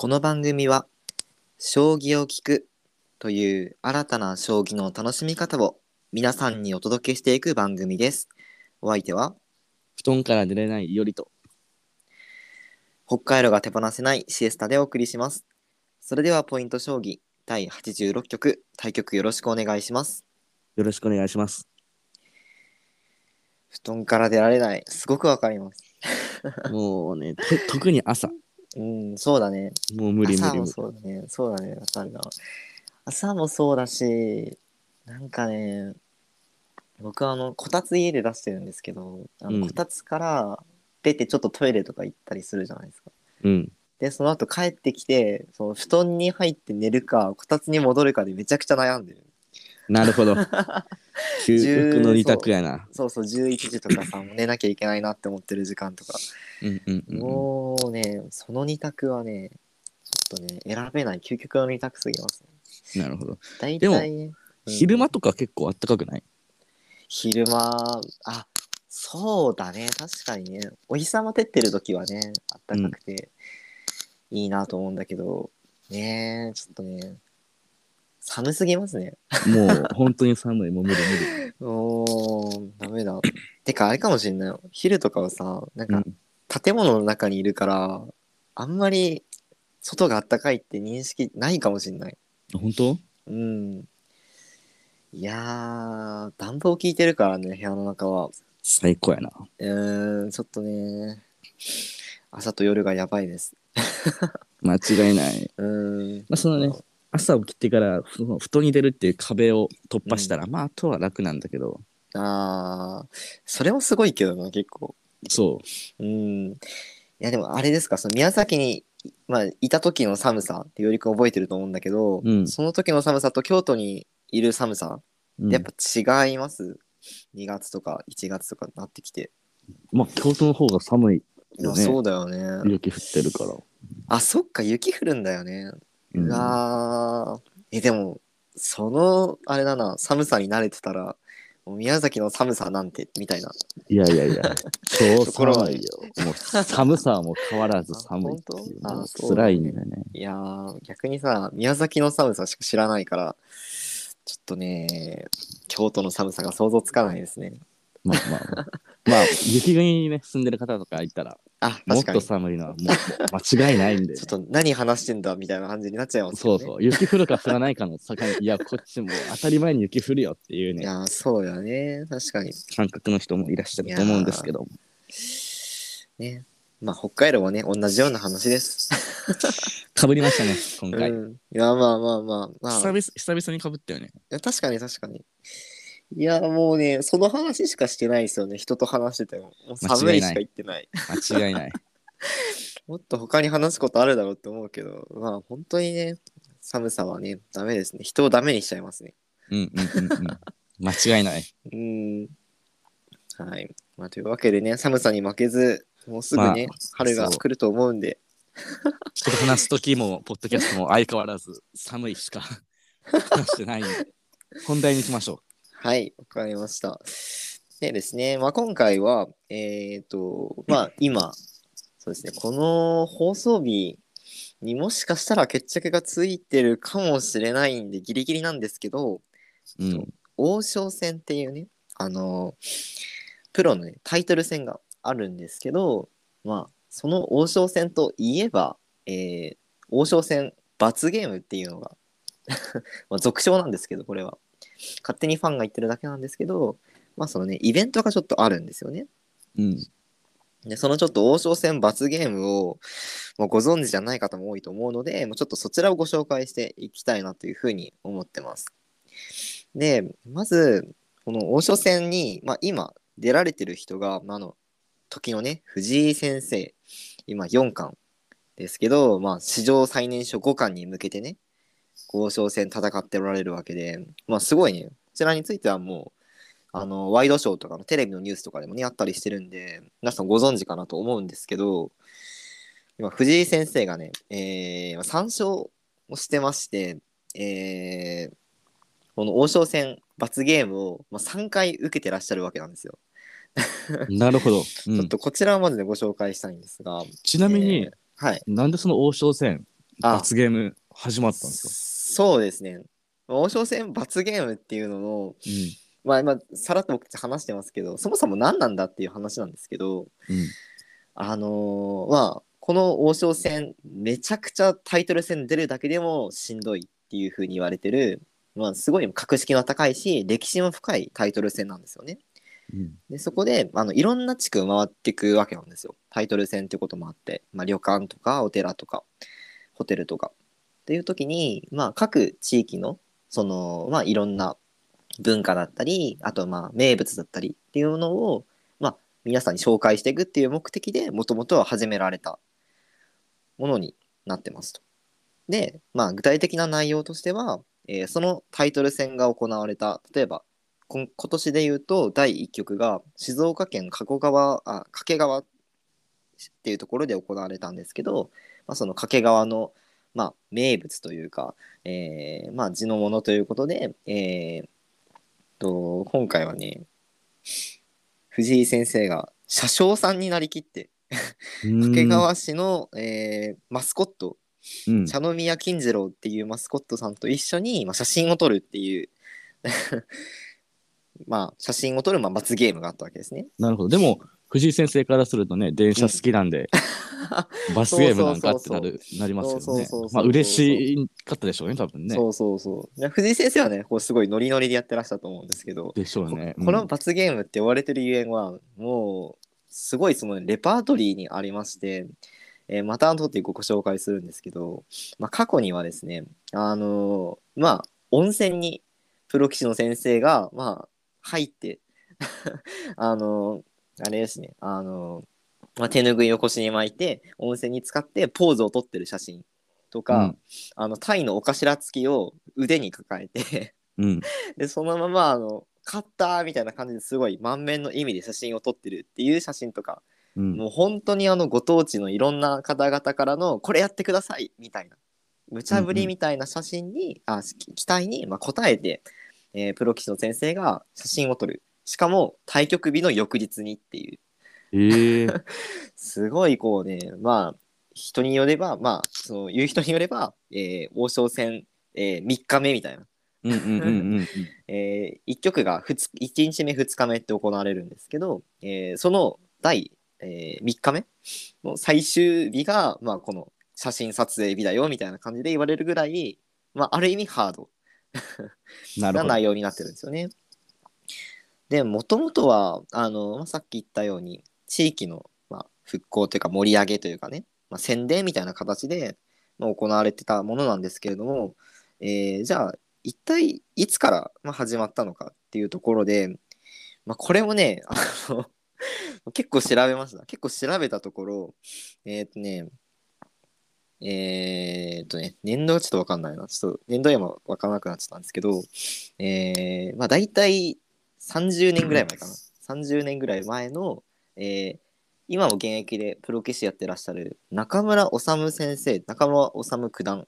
この番組は将棋を聞くという新たな将棋の楽しみ方を皆さんにお届けしていく番組です。お相手は布団から出れないよりと。北海道が手放せないシエスタでお送りします。それではポイント将棋第86局対局よろしくお願いします。よろしくお願いします。布団から出られない。すごくわかります。もうね、と特に朝。うん、そうだね。もう無理無朝も。そうだね。そうだね。わかるな。朝もそうだし、なんかね、僕はあの、こたつ家で出してるんですけど、あうんのこたつから出てちょっとトイレとか行ったりするじゃないですか。うん。で、その後帰ってきて、その布団に入って寝るか、こたつに戻るかでめちゃくちゃ悩んでる。なるほど。究極の二択やな。そうそう、11時とかさ、もう寝なきゃいけないなって思ってる時間とか。うんうんうんうん。もうね、その二択はね、ちょっとね、選べない究極の二択すぎますね。なるほど。大でも体ね、うん昼間とか結構あったかくない？昼間、あ、そうだね、確かにね、お日様照ってる時はね、あったかくていいなと思うんだけど、ねえ、ちょっとね、寒すぎますね。もう本当に寒い。もう無理無理。おー、ダメだ。てか、あれかもしんないよ。昼とかはさ、なんか、うん。建物の中にいるから、あんまり外があったかいって認識ないかもしんない。本当？うん。いやー、暖房効いてるからね、部屋の中は。最高やな。うーん、ちょっとね、朝と夜がやばいです。間違いない。うーん。まあそのね、朝起きてからその布団に出るっていう壁を突破したら、まああとは楽なんだけど、あー、それもすごいけどな、結構。そうーん。いや、でもあれですか、その宮崎に、まあ、いた時の寒さってよりくん覚えてると思うんだけど、うんその時の寒さと京都にいる寒さ、う。うんやっぱ違います、?2 月とか1月とかになってきて。まあ京都の方が寒いいやよね。そうだよね。雪降ってるから。あ、そっか、雪降るんだよね。ううんわーえ、でも、その、あれだな、寒さに慣れてたら、もう宮崎の寒さなんて、みたいな。いやいやいや、超ところは寒いよ。もう寒さはもう変わらず寒いっていう。あ本当？あもうそういんだよね。いやー、逆にさ、宮崎の寒さしか知らないから、ちょっとね、京都の寒さが想像つかないですね。まあまあまあ。まあ、雪国にね、住んでる方とかいたら、あ、もっと確かに。ち寒いのはもうもう間違いないんで。ょっと何話してんだみたいな感じになっちゃいますよね。そうそう。雪降るか降らないかの境に、いや、こっちも当たり前に雪降るよっていうね、いやー、そうだよね。確かに。感覚の人もいらっしゃると思うんですけど。ね。まあ、北海道はね、同じような話です。かぶりましたね、今回。うん。いや、まあまあまあ、まあ。久々久々にかぶったよね。いや確かに確かに。いや、もうね、その話しかしてないですよね。人と話してても。もう寒いしか言ってない。間違いない。もっと他に話すことあるだろうって思うけど、まあ本当にね、寒さはね、ダメですね。人をダメにしちゃいますね。うんうんうんうん。間違いない。うーん。はい。まあというわけでね、寒さに負けず、もうすぐね、まあ春が来ると思うんで、人と話す時も、ポッドキャストも相変わらず寒いしか話してないんで、本題に行きましょはい、わかりました。でですね、まあ、今回は、えっ、と、まあ、今、そうですね、この放送日にもしかしたら決着がついてるかもしれないんで、ギリギリなんですけど、う。うん。王将戦っていうね、あの、プロの、ね、タイトル戦があるんですけど、まあ、その王将戦といえば、えー王将戦罰ゲームっていうのが、まあ、俗称なんですけど、これは。勝手にファンが言ってるだけなんですけど、まあそのね、イベントがちょっとあるんですよね。うん。で、そのちょっと王将戦罰ゲームをもうご存知じゃない方も多いと思うので、もうちょっとそちらをご紹介していきたいなというふうに思ってます。で、まず、この王将戦に、まあ今出られてる人が、まあ、あの、時のね、藤井先生、今4巻ですけど、まあ史上最年少5巻に向けてね、王将戦戦っておられるわけで、まあすごいね、こちらについてはもう、あの、ワイドショーとかのテレビのニュースとかでもね、あったりしてるんで、皆さんご存知かなと思うんですけど、今、藤井先生がね、えー、3勝をしてまして、えー、この王将戦罰ゲームを、まあ、3回受けてらっしゃるわけなんですよ。なるほど。うちょっん、とこちらをまずね、ご紹介したいんですが、ちなみに、えーはい。なんでその王将戦あ罰ゲーム始まったんですか？そうですね。王将戦罰ゲームっていうのの、うんまあ今、さらっと僕たち話してますけど、そもそも何なんだっていう話なんですけど、うんあのーまあ、この王将戦、めちゃくちゃタイトル戦出るだけでもしんどいっていう風に言われてる、まあ、すごい格式の高いし、歴史も深いタイトル戦なんですよね。うんでそこであのいろんな地区回っていくわけなんですよタイトル戦ってこともあって、まあ、旅館とかお寺とかホテルとかっていう時に、まあ、各地域のその、まあ、いろんな文化だったりあとまあ名物だったりっていうのを、まあ、皆さんに紹介していくっていう目的でもともとは始められたものになってますと。で、まあ、具体的な内容としては、えーそのタイトル戦が行われた例えば今年で言うと第1局が静岡県加古川あ掛川っていうところで行われたんですけど、まあ、その掛川の、まあ、名物というか、えーまあ、地のものということで、えーと今回はね藤井先生が車掌さんになりきって掛川市の、えーマスコットうん茶の宮金次郎っていうマスコットさんと一緒に、まあ、写真を撮るっていう まあ写真を撮るまあ罰ゲームがあったわけですね。なるほど。でも、藤井先生からするとね、電車好きなんで、罰ゲームなんかってなるなりますよね。まあ、嬉しかったでしょうね、多分ね。そうそうそう。で藤井先生はねこうすごいノリノリでやってらしたと思うんですけど、でしょうね。ここの罰ゲームって言われてるゆえんはもうすごいそのレパートリーにありまして、えーまた後でご紹介するんですけど、まあ、過去にはですねあのーまあ温泉にプロ棋士の先生がまあ入って あのーあれですねあのーまあ、手ぬぐいを腰に巻いて温泉に使ってポーズを撮ってる写真とか、うんあのタイのお頭付きを腕に抱えてうん。でそのままあの勝ったみたいな感じですごい満面の意味で写真を撮ってるっていう写真とか、うん。もう本当にあのご当地のいろんな方々からのこれやってくださいみたいな無茶ぶりみたいな写真に、あき期待に、まあ、答えて、えープロ棋士の先生が写真を撮るしかも対局日の翌日にっていうええ すごいこうねまあ人によればまあその言う人によれば、えー王将戦、え3日目みたいなうんうんうんうん え1局が 1, 1日目2日目って行われるんですけど、えーその第、え3日目の最終日が、まあ、この写真撮影日だよみたいな感じで言われるぐらい、まあ、ある意味ハードうん。な。内容になってるんですよね。でもともとはあの、ま、さっき言ったように地域の、まあ、復興というか盛り上げというかね、まあ、宣伝みたいな形で、まあ、行われてたものなんですけれども、えーじゃあ一体いつから、まあ、始まったのかっていうところで、まあ、これもねあの 結構調べました。結構調べたところえっ、とねえっ、とね年度はちょっと分かんないな。ちょっと年度今分からなくなっちゃったんですけどえー、まあ大体30年ぐらい前かな30年ぐらい前の、えー今も現役でプロ棋士やってらっしゃる中村治先生中村治九段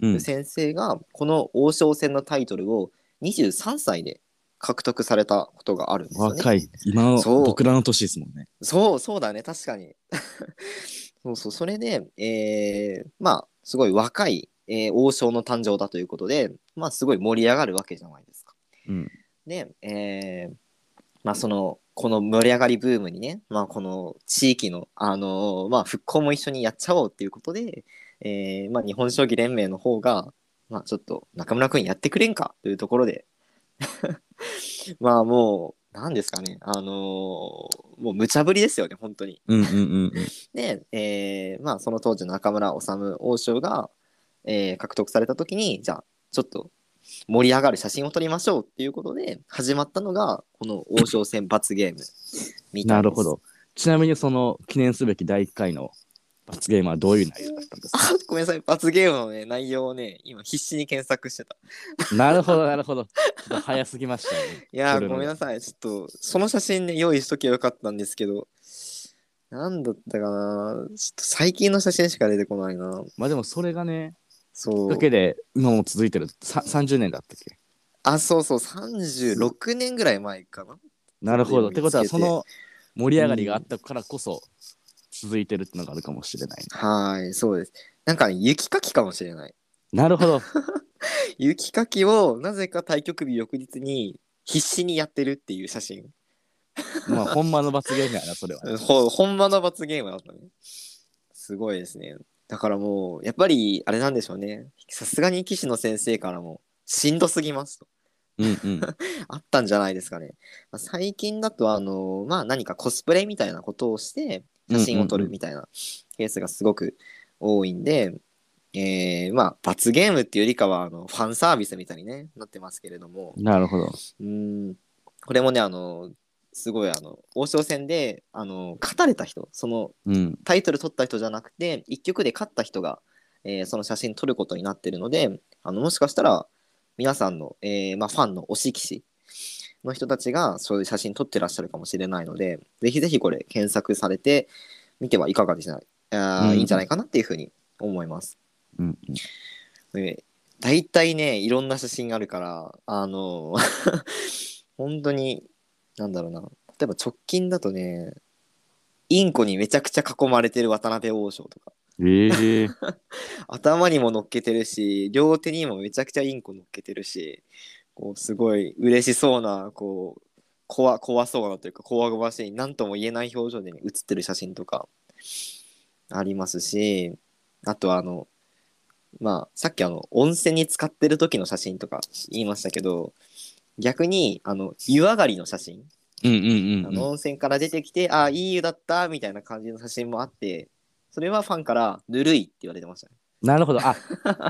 うん。先生がこの王将戦のタイトルを23歳で獲得されたことがあるんですよね。若い。今の僕らの年ですもんね。そうそうだね確かに。そうそうそれで、えーまあすごい若い、えー王将の誕生だということでまあすごい盛り上がるわけじゃないですか。うん。で、えーまあそのこの盛り上がりブームにね、まあ、この地域の、あのーまあ、復興も一緒にやっちゃおうっていうことで、えーまあ、日本将棋連盟の方が、まあ、ちょっと中村君やってくれんかというところで まあもう何ですかねあのーもう無茶ぶりですよね本当に。うんうんうんうん。で、えーまあ、その当時の中村治王将が、えー獲得された時にじゃあちょっと盛り上がる写真を撮りましょうっていうことで始まったのがこの王将戦罰ゲームみたいなるほど。ちなみにその記念すべき第1回の罰ゲームはどういう内容だったんですか？あごめんなさい。罰ゲームの、ね、内容をね今必死に検索してた。なるほどなるほど。ちょっと早すぎましたね。いやごめんなさい。ちょっとその写真ね用意しときゃよかったんですけどなんだったかな。ちょっと最近の写真しか出てこないな。まあでもそれがね、そうだけで今も続いてるさ30年だったっけ？あそうそう36年ぐらい前かななるほど。ってことはその盛り上がりがあったからこそ続いてるってのがあるかもしれないね。はい、そうです。なんか、ね、雪かきかもしれない。なるほど。雪かきをなぜか対局日翌日に必死にやってるっていう写真。まあ、ほんまの罰ゲームやな、それは。ほほんまの罰ゲームだったね。すごいですね。だからもう、やっぱりあれなんでしょうね。さすがに棋士の先生からも、しんどすぎますと。うんうん。あったんじゃないですかね。まあ最近だと、あの、まあ何かコスプレみたいなことをして、写真を撮るみたいなケースがすごく多いんで、えー、まあ罰ゲームっていうよりかは、あの、ファンサービスみたいにね、なってますけれども、なるほど。うーん、これもね、あの、すごい、あの、王将戦で、あの、勝たれた人、そのうん。タイトル取った人じゃなくて一局で勝った人が、えーその写真撮ることになってるのであのもしかしたら皆さんの、えーまあ、ファンの推し棋士の人たちがそういう写真撮ってらっしゃるかもしれないのでぜひぜひこれ検索されてみてはいかがでしないあー、うんいいんじゃないかなっていうふうに思います。うん。で大体ねいろんな写真あるからあの 本当になんだろうな。例えば直近だとねインコにめちゃくちゃ囲まれてる渡辺王将とか。ええ。頭にも乗っけてるし両手にもめちゃくちゃインコ乗っけてるしこうすごい嬉しそうなこう怖怖そうなというか怖がましい何とも言えない表情で、ね、写ってる写真とかありますしあとあのまあさっきあの温泉に使ってる時の写真とか言いましたけど逆にあの湯上がりの写真うんうんうんうん。あの温泉から出てきて、ああ、いい湯だったみたいな感じの写真もあって、それはファンからぬるいって言われてましたね。なるほど。あ、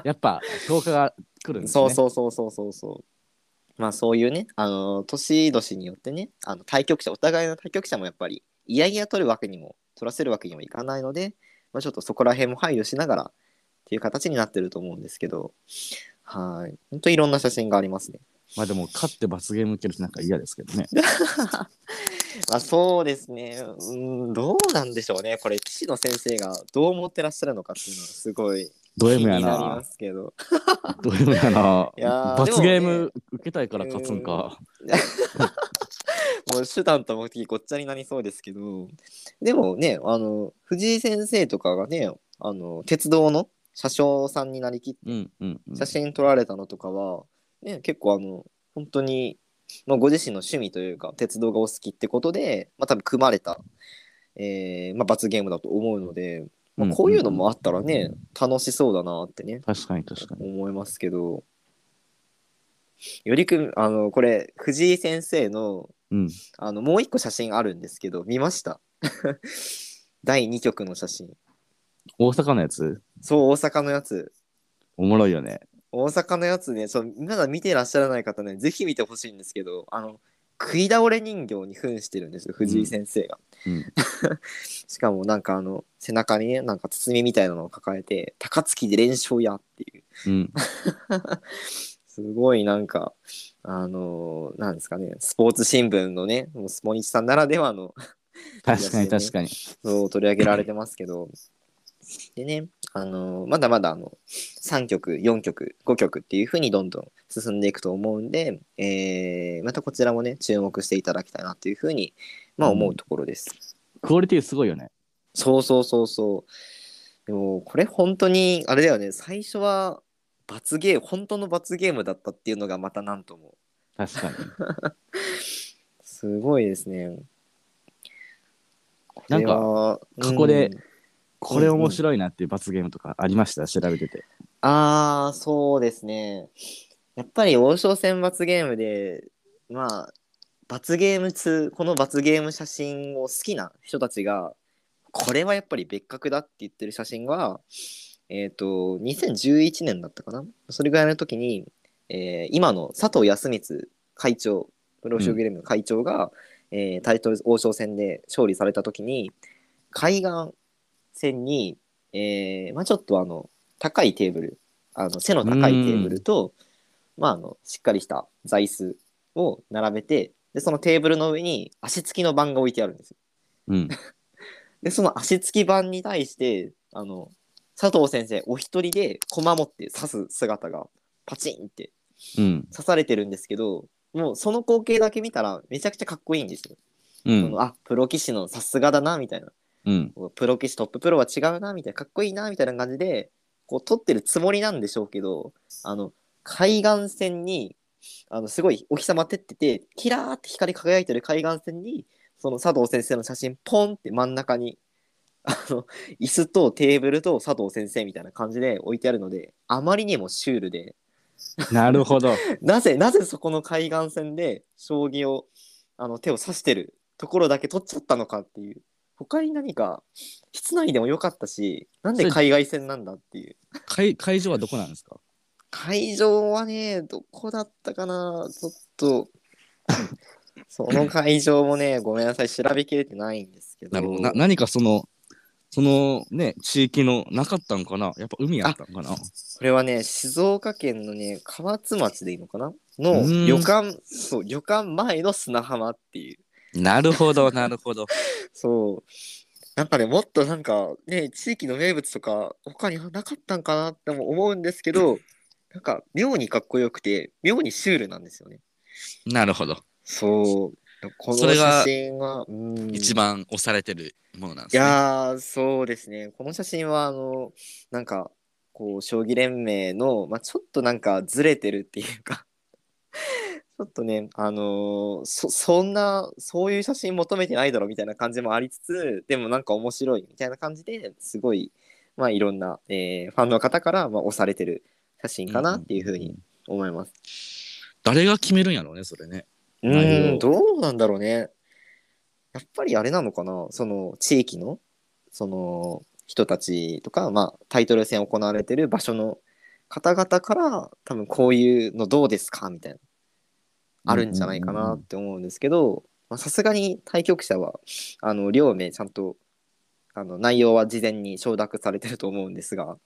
やっぱ評価が来るんですね。そうそうそうそうそうそう。まあそういうね、あの、年々によってね、あの対局者、お互いの対局者もやっぱり、いやいや取るわけにも、取らせるわけにもいかないので、まあ、ちょっとそこら辺も配慮しながらっていう形になってると思うんですけど、はい。ほんといろんな写真がありますね。まあでも、勝って罰ゲーム受けるってなんか嫌ですけどね。まあそうですね。うん、どうなんでしょうね。これ、棋士の先生がどう思ってらっしゃるのかっていうのはすごいド気 M やにな。ド M やな。罰ゲーム受けたいから勝つんか。もう手段と目的ごっちゃになりそうですけど、でもね、あの、藤井先生とかがね、あの、鉄道の車掌さんになりきって。写真撮られたのとかは、ね、結構あの、本当に、まあ、ご自身の趣味というか、鉄道がお好きってことで、まあ多分組まれた、えーまあ、罰ゲームだと思うので、まあ、こういうのもあったらね、楽しそうだなってね、確かに確かに。思いますけど、よりくん、あの、これ、藤井先生の、うん。あの、もう一個写真あるんですけど、見ました？第2局の写真。大阪のやつ？そう、大阪のやつ。おもろいよね。大阪のやつね、そうまだ見てらっしゃらない方ね、ぜひ見てほしいんですけど、あの、食い倒れ人形に扮してるんですよ、藤井先生が。うん。しかもなんかあの、背中にね、なんか包みみたいなのを抱えて、高槻で連勝やっていう。うん。すごいなんか、あのーなんですかね、スポーツ新聞のね、もうスポニチさんならではの確かに確かに。そう取り上げられてますけど、でね、あのーまだまだあの3曲、4曲、5曲っていう風にどんどん進んでいくと思うんで、えーまたこちらもね、注目していただきたいなという風に、まあ、思うところです。クオリティすごいよね。そうそうそうそう。でも、これ本当に、あれだよね、最初は罰ゲーム、本当の罰ゲームだったっていうのがまたなんとも、確かに。すごいですね。なんかか過去でこれ面白いなっていう罰ゲームとかありました？調べてて。ああ、そうですね。やっぱり王将戦罰ゲームで、まあ、罰ゲーム2、この罰ゲーム写真を好きな人たちが、これはやっぱり別格だって言ってる写真は、えっ、と、2011年だったかな？それぐらいの時に、えー今の佐藤康光会長、プロ将棋連盟の会長が、えータイトル王将戦で勝利された時に、海岸線に、えーまあ、ちょっとあの、高いテーブル、あの背の高いテーブルと、まあ、あのしっかりした座椅子を並べてでそのテーブルの上に足つきの盤が置いてあるんですよ。うん。でその足つき盤に対してあの佐藤先生お一人で駒持って指す姿がパチンってうん。刺されてるんですけどもうその光景だけ見たらめちゃくちゃかっこいいんですよ。うん。そのあプロ棋士のさすがだなみたいな。うん。プロ棋士トッププロは違うなみたいなかっこいいなみたいな感じでこう撮ってるつもりなんでしょうけどあの海岸線にあのすごいお日様照っててキラーって光り輝いてる海岸線にその佐藤先生の写真ポンって真ん中にあの椅子とテーブルと佐藤先生みたいな感じで置いてあるのであまりにもシュールでなるほど。なぜなぜそこの海岸線で将棋をあの手を指してるところだけ取っちゃったのかっていう他に何か室内でもよかったしなんで海外線なんだっていう。会会場はどこなんですか？会場はねどこだったかな？ちょっと その会場もねごめんなさい調べきれてないんですけど。なるほど。な何かその、そのね、地域のなかったんかな？やっぱ海やったんかな？これはね静岡県のね河津町でいいのかな？うのん。旅館そう旅館前の砂浜っていうなるほど、なるほど。そう。なんかね、もっとなんかね、地域の名物とか他になかったんかなっても思うんですけど、なんか妙にかっこよくて、妙にシュールなんですよね。なるほど。そう。このそれが写真は、うん。一番押されてるものなんでいすね。やー、そうですね。この写真は、あの、なんか、こう、将棋連盟の、まあ、ちょっとなんかずれてるっていうか、ちょっとね、あのーそ、そんな、そういう写真求めてないだろみたいな感じもありつつ、でもなんか面白いみたいな感じですごい、まあ、いろんな、えーファンの方から、まあ、押されてる写真かなっていうふうに思います。誰が決めるんやろうね、それね。うん、どうなんだろうね。やっぱりあれなのかな、その地域の、その人たちとか、まあ、タイトル戦行われてる場所の方々から、多分こういうのどうですか？みたいな、あるんじゃないかなって思うんですけど、まあさすがに対局者は、あの、両名ちゃんと、あの内容は事前に承諾されてると思うんですが、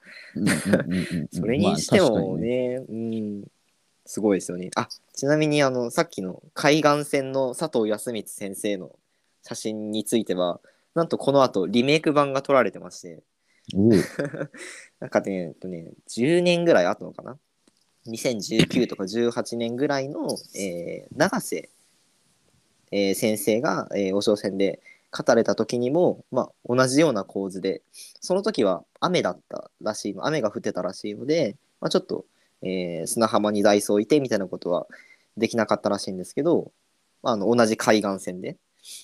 それにしてもにね。ね、うん、すごいですよね。あ、ちなみにあの、さっきの海岸線の佐藤康光先生の写真については、なんとこの後リメイク版が撮られてまして、なんかね、えっとね、10年ぐらい後のかな ?2019 とか18年ぐらいの、えー永瀬、えー先生が、えー王将戦で勝たれた時にも、まあ、同じような構図で、その時は雨だったらしいの、雨が降ってたらしいので、まあ、ちょっと、えー砂浜にダイソー置いてみたいなことはできなかったらしいんですけど、まあ、あの同じ海岸線で、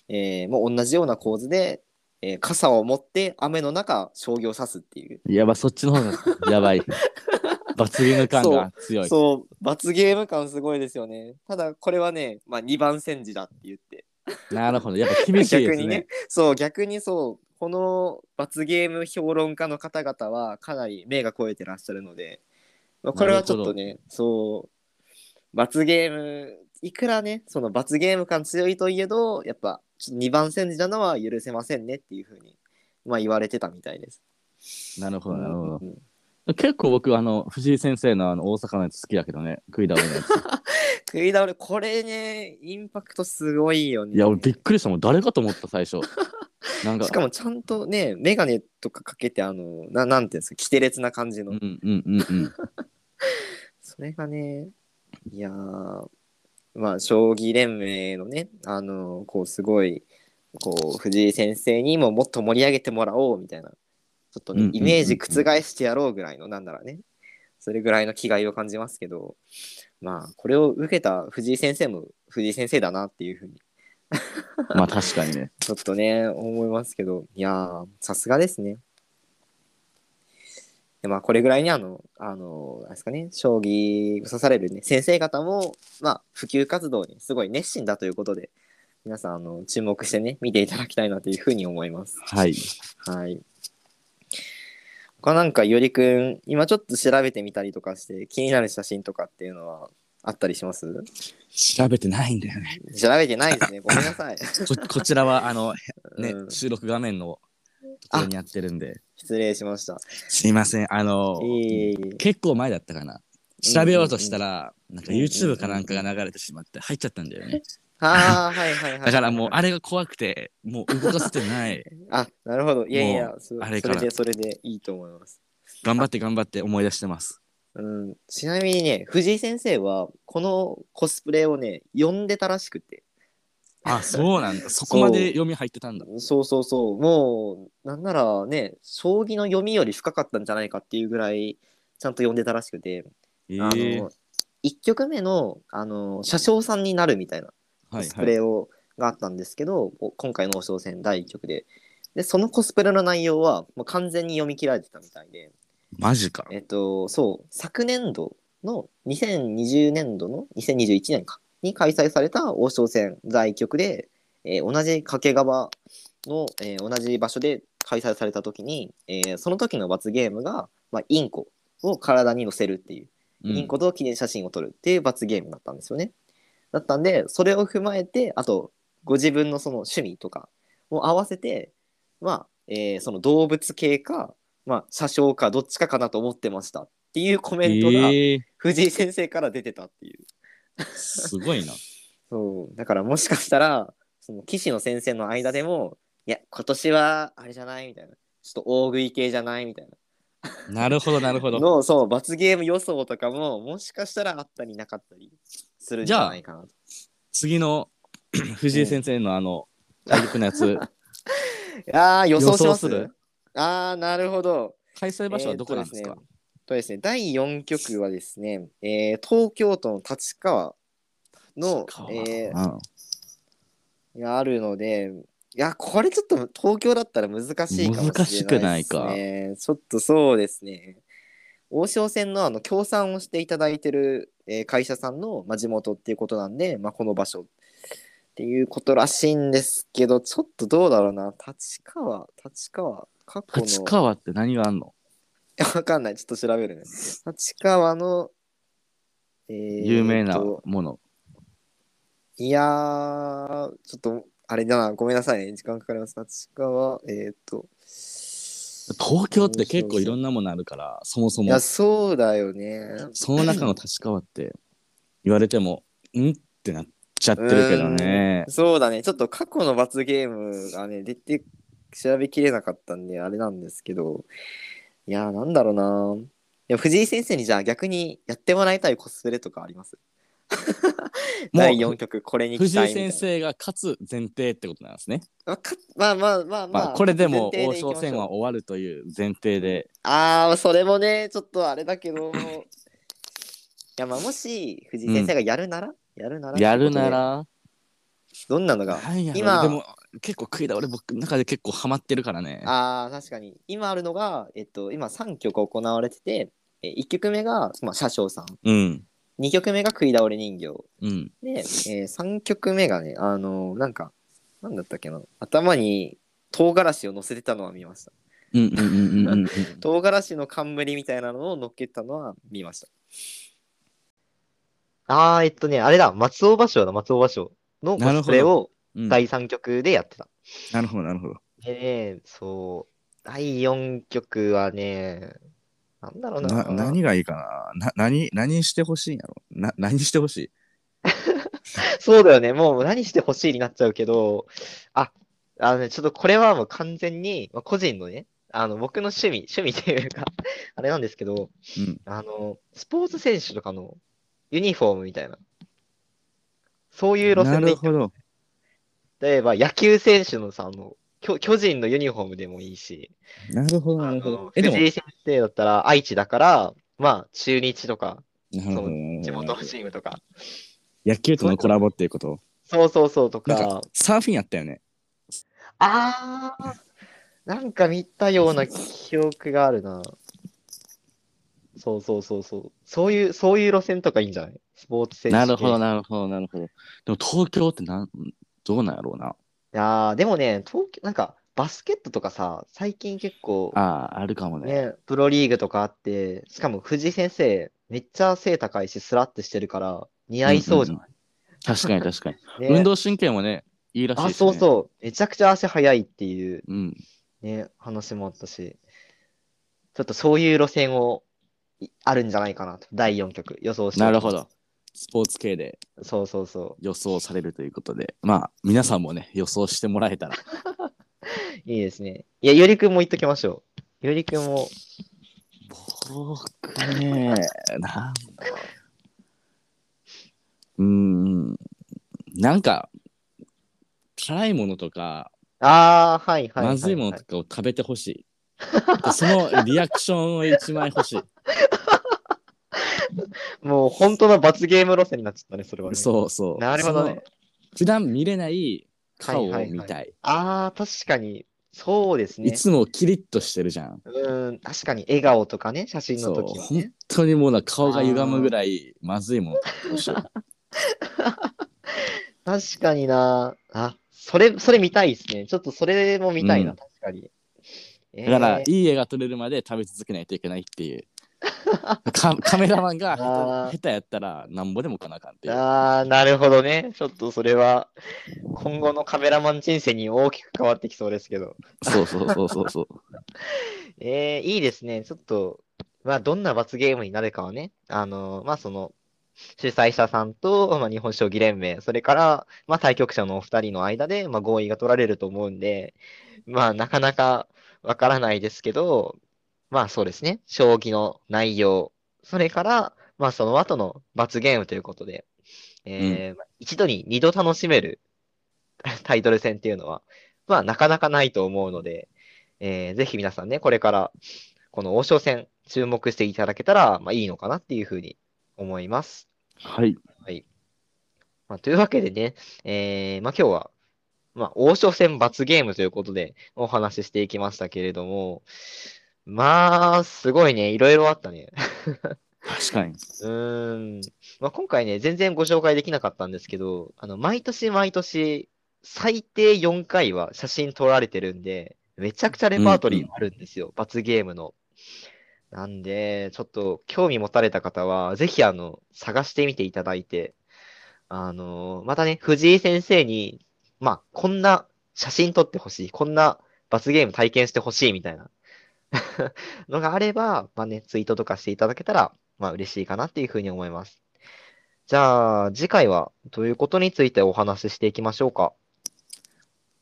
えーもう同じような構図で、えー傘を持って雨の中将棋を指すっていうやば、そっちの方がやばい。罰ゲーム感が強い。そう罰ゲーム感すごいですよねただこれはね、まあ、2番煎じだって言ってなるほど。やっぱ厳しいですね逆にね。そう逆にそうこの罰ゲーム評論家の方々はかなり目が肥えてらっしゃるので、まあ、これはちょっとねそう罰ゲームいくらねその罰ゲーム感強いといえどやっぱちょっと2番煎じなのは許せませんねっていうふうに、まあ、言われてたみたいです。なるほど、なるほどう。ん結構僕、あの、藤井先生のあの大阪のやつ好きだけどね、食い倒れのやつ。食い倒れこれねインパクトすごいよね。いや、俺びっくりしたもん。誰かと思った、最初。なんか、しかもちゃんとね眼鏡とかかけてあのななんていうんですか規定列な感じの、うんうんうんうん。それがねいやーまあ将棋連盟のねあのこうすごいこう藤井先生にももっと盛り上げてもらおうみたいなちょっとねイメージ覆してやろうぐらいのなんだろうねそれぐらいの気概を感じますけどまあこれを受けた藤井先生も藤井先生だなっていうふうにまあ確かにね。ちょっとね、思いますけど、いやー、さすがですね。でまあ、これぐらいにあの、あの、なんですかね、将棋を指されるね、先生方も、まあ、普及活動にすごい熱心だということで、皆さん、あの、注目してね、見ていただきたいなというふうに思います。はい。はい。他なんか、いおりくん、今ちょっと調べてみたりとかして、気になる写真とかっていうのはあったりします？調べてないんだよね。調べてないですね。ごめんなさい。ここちらは、あの、ね、うん収録画面のところにやってるんで、失礼しました。すいません。あの、いい結構前だったかな。調べようとしたら、なんか YouTube かなんかが流れてしまって入っちゃったんだよね。ああ、はいはいはい。だからもうあれが怖くて、もう動かせてない。あ、なるほど。いやいやそあれからそれでそれでいいと思います。頑張って頑張って思い出してます。うん、ちなみにね、藤井先生はこのコスプレをね、呼んでたらしくて。あ、そうなんだ。そこまで読み入ってたんだ。そうそうそう。もう、なんならね、将棋の読みより深かったんじゃないかっていうぐらい、ちゃんと読んでたらしくて、えあえの、1曲目の、あの、車掌さんになるみたいなコスプ。レを、があったんですけど、お今回の王将戦第1局で。で、そのコスプレの内容は、もう完全に読み切られてたみたいで、マジか。えっと、そう、昨年度の2020年度の2021年かに開催された王将戦第1局で、えー同じ掛川の、えー同じ場所で開催された時に、えーその時の罰ゲームが、まあ、インコを体に乗せるっていう、うんインコと記念写真を撮るっていう罰ゲームだったんですよね。だったんで、それを踏まえて、あと、ご自分のその趣味とかを合わせて、まあ、えーその動物系か、まあ、車掌かどっちかかなと思ってましたっていうコメントがええ藤井先生から出てたっていう。すごいな。そうだからもしかしたらその棋士の先生の間でもいや今年はあれじゃないみたいなちょっと大食い系じゃないみたいなるほど、なるほど。なのそう罰ゲーム予想とかももしかしたらあったりなかったりするんじゃないかなと。次の 藤井先生のあの、対局のやつ、ああ予想します？予想する？ああなるほど。開催場所はどこなんですか、えーととですね、第4局はですね、えー東京都の立川の、えーうんがあるので、いや、これちょっと東京だったら難しいかもしれないです、ね。難しくないかちょっとそうですね。王将戦のあの協賛をしていただいてる、えー会社さんの、まあ、地元っていうことなんで、まあ、この場所っていうことらしいんですけど、ちょっとどうだろうな。立川、立川、過去の。立川って何があんの？いやわかんない。ちょっと調べるね。立川の、えー有名なともの。いやー、ちょっと、あれだな。ごめんなさいね。時間かかります。立川、えっ、と。東京って結構いろんなものあるから、そもそもいや、。そうだよね。その中の立川って言われても、んってなっちゃってるけどね。そうだね。ちょっと過去の罰ゲームがね、出て、調べきれなかったんで、あれなんですけど。いやー、なんだろうな。いや藤井先生にじゃあ逆にやってもらいたいコスプレとかあります？第4局これに期藤井待みたいな。先生が勝つ前提ってことなんですね。まあかまあまあまあまあ、まあ、これでも前王将戦は終わるという前提で。ああそれもねちょっとあれだけどいやまあもし藤井先生がやるなら、やるならやるなら、どんなのが？なんやろ今でも結構食いだ俺僕の中で結構ハマってるからね。ああ確かに。今あるのがえっと今3曲行われててえ1曲目が、まあ、車掌さん。うん。2曲目が食い倒れ人形うん。で、えー、3曲目がねあのなんかなんだったっけな頭に唐辛子を乗せてたのは見ましたうんうんうんうんうんうん。唐辛子の冠みたいなのを乗っけたのは見ました。ああ、えっとね、あれだ、松尾芭蕉だ、松尾芭蕉のコスプレをうん第3局でやってた。なるほどなるほど。でね、そう、第4局はね、なんだろうな。な何がいいかな？な何何してほしいんやろ？な何してほしい？そうだよね、もう何してほしいになっちゃうけど、あ、あのね、ちょっとこれはもう完全に、まあ、個人のね、あの、僕の趣味、趣味っていうか、あれなんですけど、うん。あの、スポーツ選手とかのユニフォームみたいな、そういう路な線で行ってるほど。例えば野球選手のさ、あの、巨巨人のユニフォームでもいいし、なるほどなるほど。えでも、藤井先生だったら愛知だから、まあ中日とか、地元のチームとか、野球とのコラボっていうこと？そうそうそうとなんかか、サーフィンやったよね。あー、なんか見たような記憶があるな。そうそうそうそう。そういう、そういう路線とかいいんじゃない？スポーツ選手なるほど系なるほどなるほど。でも東京ってなんどうなんやろうな。いやー、でもね、東京、なんか、バスケットとかさ、最近結構、ああ、あるかもね。ね、プロリーグとかあって、しかも藤井先生、めっちゃ背高いし、スラッとしてるから、似合いそうじゃない、確かに確かに。ね運動神経もね、いいらしいあ、ですね。そうそう。めちゃくちゃ足速いっていうう。うん。ね、話もあったし、ちょっとそういう路線を、いあるんじゃないかなと、第4局予想しておりますなるほど。。スポーツ系でそうそうそ予想されるということで、まあ、皆さんもね、予想してもらえたら。う。いいですね。いや、よりくんも言っときましょう。よりくんも、僕ね、なんう。うーん、なんか、辛いものとか、ああ、はいはいはい、はい。まずいものとかを食べてほしい。でそのリアクションを一枚欲しい。もう本当の罰ゲーム路線になっちゃったね、それは、ね。そうそう。なるほどね。普段見れない顔をはいはいはい見たい。ああ、確かに。そうですね。いつもキリッとしてるじゃん。うん、確かに笑顔とかね、写真のそう、本時はね。当にもうな顔が歪むぐらいまずいもの食べてほしい。確かにな。あ、それ、それ見たいですね。ちょっとそれも見たいな、うん確かに。えだから、ーいい絵が撮れるまで食べ続けないといけないっていう。カカメラマンが下手やったらなんぼでもかなあかんって。ああ、なるほどね。ちょっとそれは、今後のカメラマン人生に大きく変わってきそうですけど。そうそうそうそうそう。えー、いいですね。ちょっと、まあ、どんな罰ゲームになるかはね、あのまあ、その、主催者さんと、まあ、日本将棋連盟、それから、まあ、対局者のお二人の間で、まあ、合意が取られると思うんで、まあ、なかなかわからないですけど、まあ、そうですね。将棋の内容、それから、まあ、その後の罰ゲームということで、えーまあ一度に二度楽しめる タイトル戦っていうのは、まあ、なかなかないと思うので、えーぜひ皆さんね、これから、この王将戦、注目していただけたら、まあ、いいのかなっていうふうに思います。はい。まあ、というわけでね、えーまあ、今日は、まあ、王将戦罰ゲームということでお話ししていきましたけれども、まあ、すごいね、いろいろあったね。確かに。うーん。まあ、今回ね、全然ご紹介できなかったんですけど、あの、毎年毎年、最低4回は写真撮られてるんで、めちゃくちゃレパートリーあるんですよ、罰ゲームの。なんで、ちょっと興味持たれた方は、ぜひ、あの、探してみていただいて、あの、またね、藤井先生に、まあ、こんな写真撮ってほしい、こんな罰ゲーム体験してほしいみたいな のがあれば、まあね、ツイートとかしていただけたら、まあ嬉しいかなっていうふうに思います。じゃあ、次回はどういうことについてお話ししていきましょうか？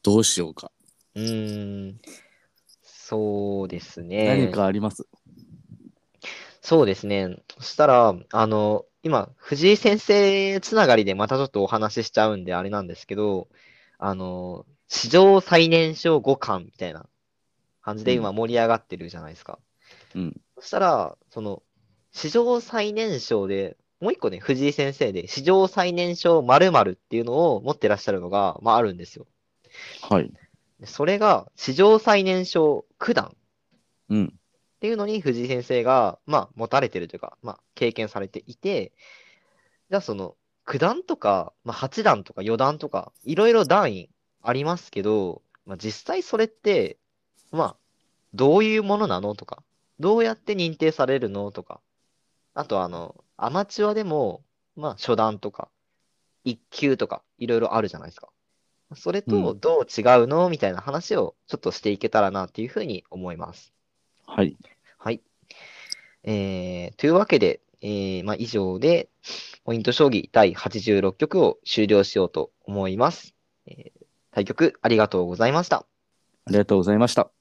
どうしようか。うーん、そうですね。何かあります？そうですね。そしたら、あの、今、藤井先生つながりでまたちょっとお話ししちゃうんであれなんですけど、あの、史上最年少五冠みたいな感じで今盛り上がってるじゃないですか。うん。そしたら、その、史上最年少で、もう一個ね、藤井先生で、史上最年少〇〇っていうのを持ってらっしゃるのが、まああるんですよ。はい。でそれが、史上最年少九段うん。っていうのに藤井先生が、まあ、持たれてるというか、まあ、経験されていて、じゃあその、九段とか、まあ、八段とか四段とか、いろいろ段位ありますけど、まあ、実際それって、まあ、どういうものなのとか、どうやって認定されるのとか、あとあの、アマチュアでも、まあ、初段とか、一級とか、いろいろあるじゃないですか。それとうんどう違うのみたいな話をちょっとしていけたらなっていうふうに思います。はい。はい。えーというわけで、えーまあ、以上で、ポイント将棋第86局を終了しようと思います。えー対局ありがとうございました。ありがとうございました。